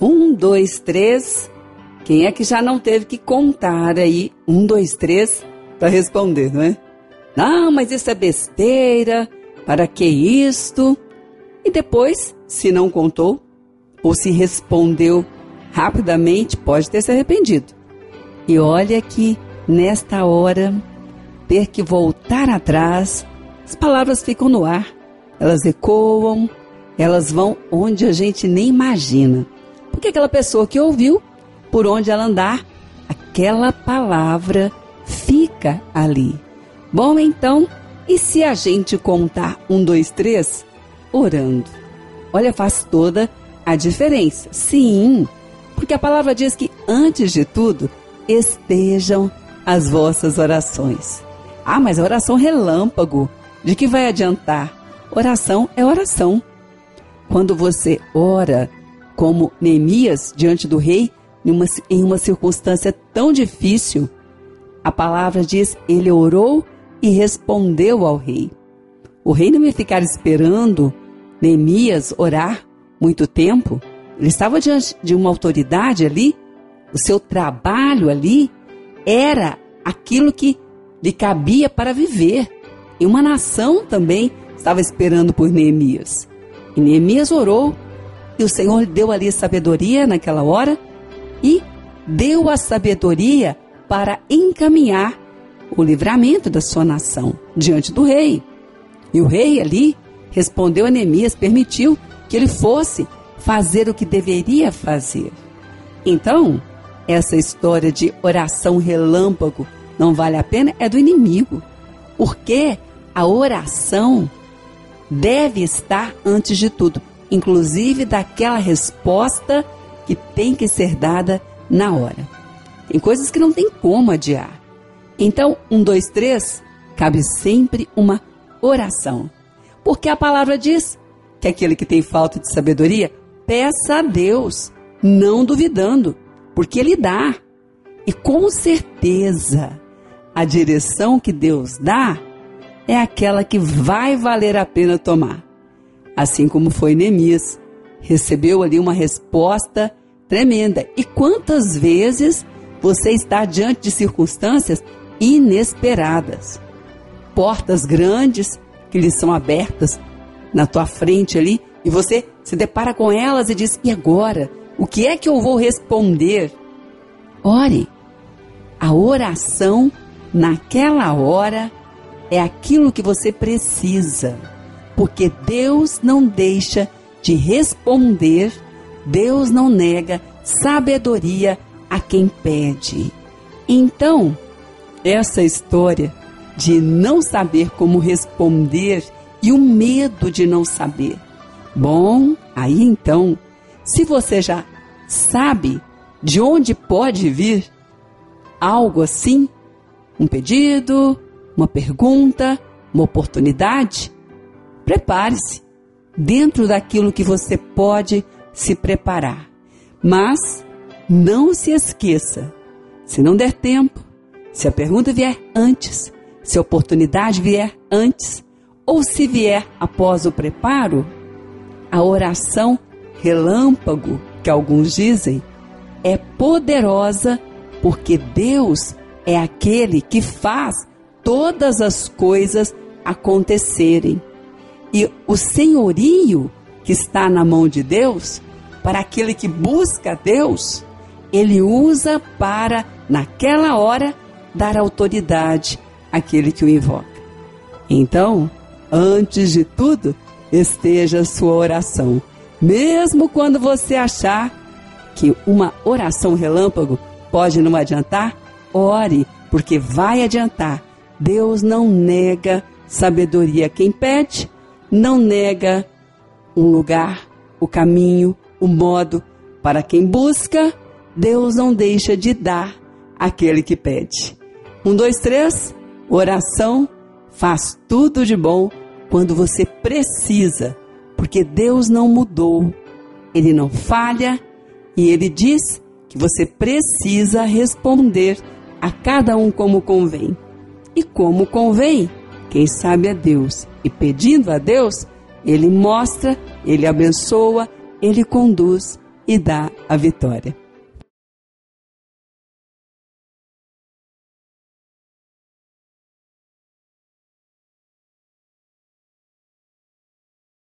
Um, dois, três. Quem é que já não teve que contar aí um, dois, três para responder, não é? Não, mas isso é besteira. Para que isto? E depois, se não contou ou se respondeu rapidamente, pode ter se arrependido. E olha que nesta hora ter que voltar atrás, as palavras ficam no ar, elas ecoam, elas vão onde a gente nem imagina. Porque aquela pessoa que ouviu, por onde ela andar, aquela palavra fica ali. Bom, então, e se a gente contar um, dois, três, orando? Olha, faz toda a diferença. Sim, porque a palavra diz que, antes de tudo, estejam as vossas orações. Ah, mas a oração relâmpago, de que vai adiantar? Oração é oração. Quando você ora, como Neemias diante do rei, em uma, em uma circunstância tão difícil, a palavra diz: ele orou e respondeu ao rei. O rei não ia ficar esperando Neemias orar muito tempo. Ele estava diante de uma autoridade ali, o seu trabalho ali era aquilo que lhe cabia para viver. E uma nação também estava esperando por Neemias. E Neemias orou, e o Senhor deu ali sabedoria naquela hora e deu a sabedoria para encaminhar o livramento da sua nação diante do rei. E o rei ali respondeu a Neemias, permitiu que ele fosse fazer o que deveria fazer. Então, essa história de oração relâmpago não vale a pena é do inimigo. Porque a oração deve estar antes de tudo, inclusive daquela resposta que tem que ser dada na hora. Tem coisas que não tem como adiar. Então, um, dois, três, cabe sempre uma oração. Porque a palavra diz que aquele que tem falta de sabedoria, peça a Deus, não duvidando, porque Ele dá. E com certeza, a direção que Deus dá é aquela que vai valer a pena tomar. Assim como foi Neemias, recebeu ali uma resposta tremenda. E quantas vezes você está diante de circunstâncias inesperadas? Portas grandes que lhe são abertas na tua frente ali e você se depara com elas e diz: "E agora? O que é que eu vou responder?" Ore. A oração naquela hora é aquilo que você precisa, porque Deus não deixa de responder, Deus não nega sabedoria a quem pede. Então, essa história de não saber como responder e o medo de não saber. Bom, aí então, se você já sabe de onde pode vir algo assim, um pedido, uma pergunta, uma oportunidade, prepare-se dentro daquilo que você pode se preparar. Mas não se esqueça, se não der tempo, se a pergunta vier antes, se a oportunidade vier antes, ou se vier após o preparo, a oração relâmpago, que alguns dizem, é poderosa porque Deus é aquele que faz todas as coisas acontecerem. E o senhorio que está na mão de Deus, para aquele que busca Deus, ele usa para, naquela hora, dar autoridade àquele que o invoca. Então, antes de tudo, esteja a sua oração. Mesmo quando você achar que uma oração relâmpago pode não adiantar, ore, porque vai adiantar. Deus não nega sabedoria quem pede, não nega um lugar, o caminho, o modo para quem busca. Deus não deixa de dar aquele que pede. Um, dois, três. Oração faz tudo de bom quando você precisa, porque Deus não mudou, Ele não falha e Ele diz que você precisa responder a cada um como convém. E como convém, quem sabe é Deus. E pedindo a Deus, Ele mostra, Ele abençoa, Ele conduz e dá a vitória.